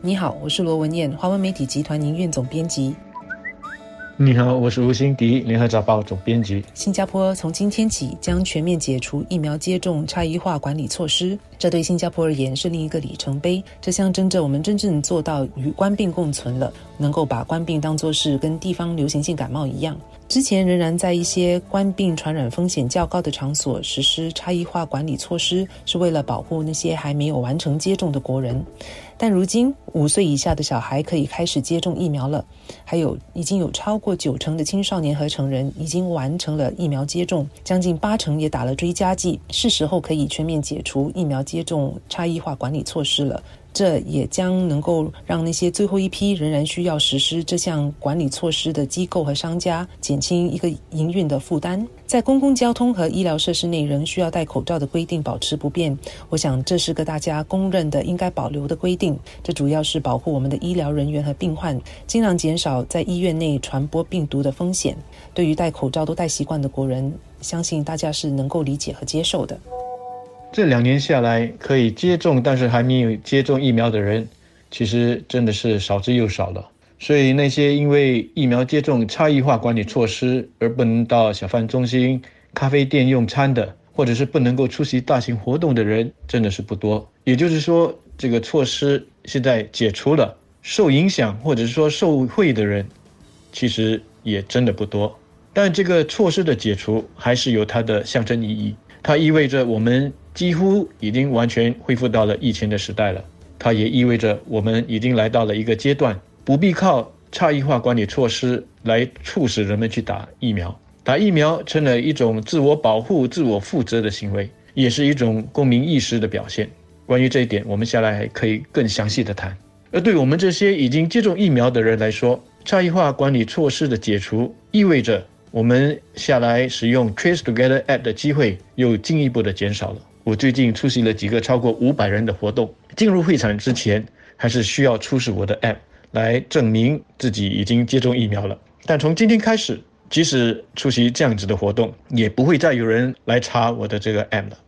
你好，我是罗文燕，华文媒体集团营运总编辑。你好，我是吴欣迪，联合早报总编辑。新加坡从今天起将全面解除疫苗接种差异化管理措施，这对新加坡而言是另一个里程碑。这象征着我们真正做到与官病共存了，能够把官病当作是跟地方流行性感冒一样。之前仍然在一些官病传染风险较高的场所实施差异化管理措施，是为了保护那些还没有完成接种的国人。但如今，五岁以下的小孩可以开始接种疫苗了，还有已经有超过九成的青少年和成人已经完成了疫苗接种，将近八成也打了追加剂，是时候可以全面解除疫苗接种差异化管理措施了。这也将能够让那些最后一批仍然需要实施这项管理措施的机构和商家减轻一个营运的负担。在公共交通和医疗设施内仍需要戴口罩的规定保持不变，我想这是个大家公认的应该保留的规定。这主要是保护我们的医疗人员和病患，尽量减少在医院内传播病毒的风险。对于戴口罩都戴习惯的国人，相信大家是能够理解和接受的。这两年下来，可以接种但是还没有接种疫苗的人，其实真的是少之又少了。所以那些因为疫苗接种差异化管理措施而不能到小贩中心、咖啡店用餐的，或者是不能够出席大型活动的人，真的是不多。也就是说，这个措施现在解除了，受影响或者是说受惠的人，其实也真的不多。但这个措施的解除还是有它的象征意义，它意味着我们。几乎已经完全恢复到了疫情的时代了，它也意味着我们已经来到了一个阶段，不必靠差异化管理措施来促使人们去打疫苗。打疫苗成了一种自我保护、自我负责的行为，也是一种公民意识的表现。关于这一点，我们下来还可以更详细的谈。而对我们这些已经接种疫苗的人来说，差异化管理措施的解除意味着我们下来使用 Trace Together App 的机会又进一步的减少了。我最近出席了几个超过五百人的活动。进入会场之前，还是需要出示我的 App 来证明自己已经接种疫苗了。但从今天开始，即使出席这样子的活动，也不会再有人来查我的这个 App 了。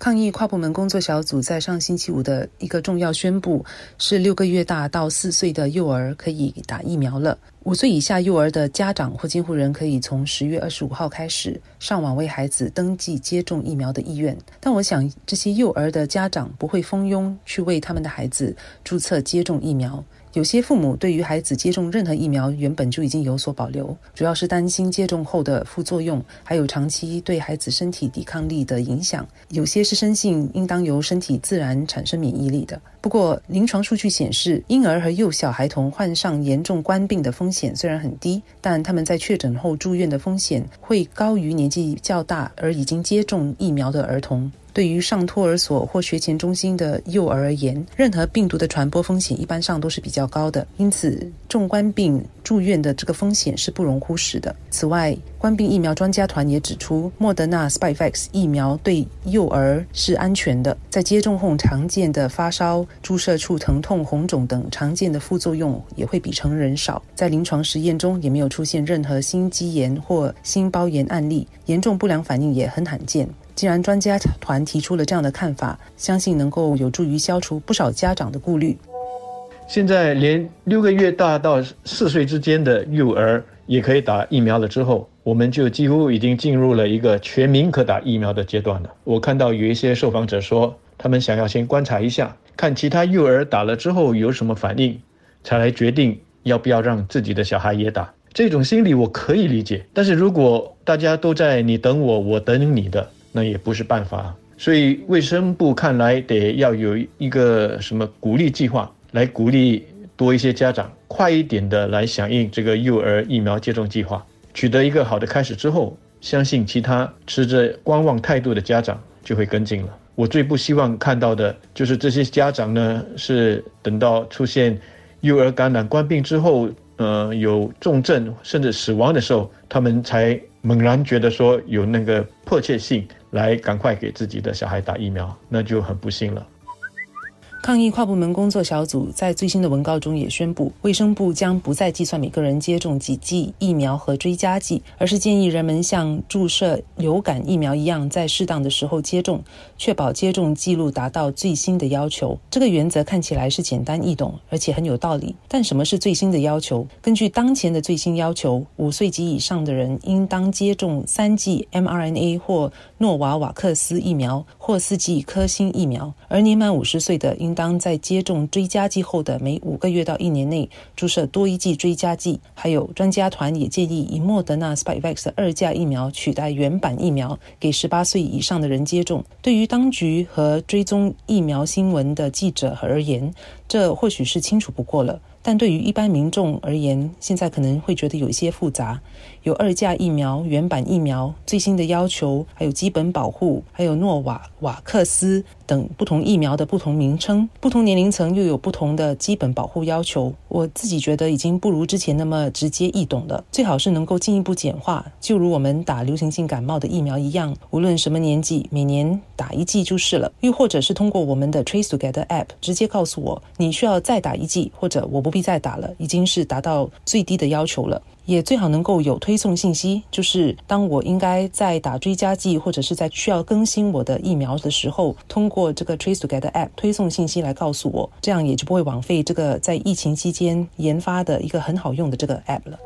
抗疫跨部门工作小组在上星期五的一个重要宣布是：六个月大到四岁的幼儿可以打疫苗了。五岁以下幼儿的家长或监护人可以从十月二十五号开始上网为孩子登记接种疫苗的意愿。但我想，这些幼儿的家长不会蜂拥去为他们的孩子注册接种疫苗。有些父母对于孩子接种任何疫苗原本就已经有所保留，主要是担心接种后的副作用，还有长期对孩子身体抵抗力的影响。有些是深信应当由身体自然产生免疫力的。不过，临床数据显示，婴儿和幼小孩童患上严重冠病的风险虽然很低，但他们在确诊后住院的风险会高于年纪较大而已经接种疫苗的儿童。对于上托儿所或学前中心的幼儿而言，任何病毒的传播风险一般上都是比较高的，因此重冠病住院的这个风险是不容忽视的。此外，冠病疫苗专家团也指出，莫德纳 spifax 疫苗对幼儿是安全的，在接种后常见的发烧、注射处疼痛、红肿等常见的副作用也会比成人少。在临床实验中也没有出现任何心肌炎或心包炎案例，严重不良反应也很罕见。既然专家团提出了这样的看法，相信能够有助于消除不少家长的顾虑。现在连六个月大到四岁之间的幼儿也可以打疫苗了，之后我们就几乎已经进入了一个全民可打疫苗的阶段了。我看到有一些受访者说，他们想要先观察一下，看其他幼儿打了之后有什么反应，才来决定要不要让自己的小孩也打。这种心理我可以理解，但是如果大家都在你等我，我等你的。那也不是办法，所以卫生部看来得要有一个什么鼓励计划，来鼓励多一些家长快一点的来响应这个幼儿疫苗接种计划，取得一个好的开始之后，相信其他持着观望态度的家长就会跟进了。我最不希望看到的就是这些家长呢，是等到出现幼儿感染冠病之后，呃，有重症甚至死亡的时候，他们才猛然觉得说有那个迫切性。来，赶快给自己的小孩打疫苗，那就很不幸了。抗疫跨部门工作小组在最新的文告中也宣布，卫生部将不再计算每个人接种几剂疫苗和追加剂，而是建议人们像注射流感疫苗一样，在适当的时候接种，确保接种记录达到最新的要求。这个原则看起来是简单易懂，而且很有道理。但什么是最新的要求？根据当前的最新要求，五岁及以上的人应当接种三剂 mRNA 或诺瓦瓦克斯疫苗或四剂科兴疫苗，而年满五十岁的应。当在接种追加剂后的每五个月到一年内注射多一剂追加剂。还有专家团也建议以莫德纳 Spikevax 的二价疫苗取代原版疫苗，给十八岁以上的人接种。对于当局和追踪疫苗新闻的记者而言，这或许是清楚不过了。但对于一般民众而言，现在可能会觉得有一些复杂。有二价疫苗、原版疫苗、最新的要求，还有基本保护，还有诺瓦瓦克斯等不同疫苗的不同名称。不同年龄层又有不同的基本保护要求。我自己觉得已经不如之前那么直接易懂了。最好是能够进一步简化，就如我们打流行性感冒的疫苗一样，无论什么年纪，每年打一剂就是了。又或者是通过我们的 Trace Together App 直接告诉我，你需要再打一剂，或者我不。必再打了，已经是达到最低的要求了。也最好能够有推送信息，就是当我应该在打追加剂或者是在需要更新我的疫苗的时候，通过这个 Trace Together App 推送信息来告诉我，这样也就不会枉费这个在疫情期间研发的一个很好用的这个 App 了。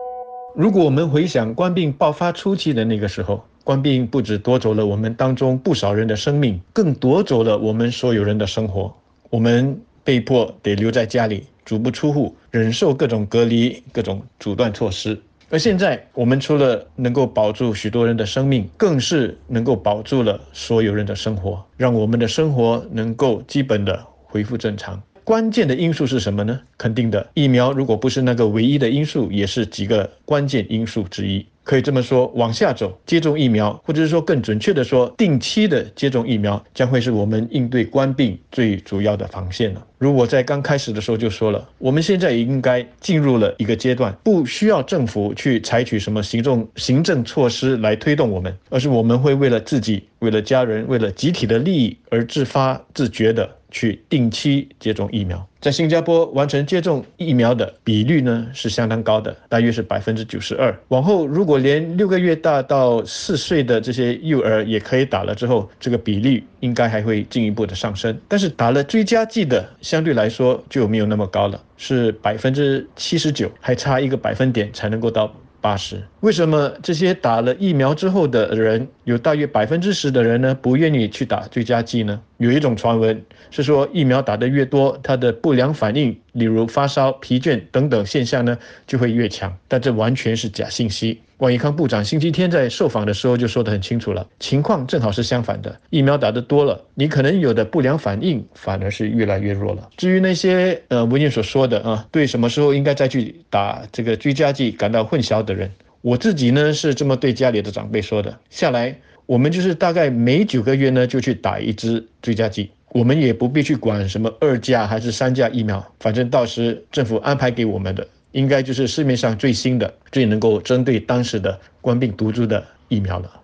如果我们回想冠病爆发初期的那个时候，冠病不止夺走了我们当中不少人的生命，更夺走了我们所有人的生活。我们被迫得留在家里。足不出户，忍受各种隔离、各种阻断措施。而现在，我们除了能够保住许多人的生命，更是能够保住了所有人的生活，让我们的生活能够基本的恢复正常。关键的因素是什么呢？肯定的，疫苗如果不是那个唯一的因素，也是几个关键因素之一。可以这么说，往下走，接种疫苗，或者是说更准确的说，定期的接种疫苗，将会是我们应对冠病最主要的防线了。如我在刚开始的时候就说了，我们现在也应该进入了一个阶段，不需要政府去采取什么行政行政措施来推动我们，而是我们会为了自己、为了家人、为了集体的利益而自发自觉的。去定期接种疫苗，在新加坡完成接种疫苗的比率呢是相当高的，大约是百分之九十二。往后如果连六个月大到四岁的这些幼儿也可以打了之后，这个比例应该还会进一步的上升。但是打了追加剂的相对来说就没有那么高了，是百分之七十九，还差一个百分点才能够到。八十，为什么这些打了疫苗之后的人有大约百分之十的人呢不愿意去打追加剂呢？有一种传闻是说，疫苗打得越多，它的不良反应，例如发烧、疲倦等等现象呢就会越强，但这完全是假信息。王以康部长星期天在受访的时候就说得很清楚了，情况正好是相反的。疫苗打得多了，你可能有的不良反应反而是越来越弱了。至于那些呃文件所说的啊，对什么时候应该再去打这个追加剂感到混淆的人，我自己呢是这么对家里的长辈说的。下来我们就是大概每九个月呢就去打一支追加剂，我们也不必去管什么二价还是三价疫苗，反正到时政府安排给我们的。应该就是市面上最新的、最能够针对当时的冠病毒株的疫苗了。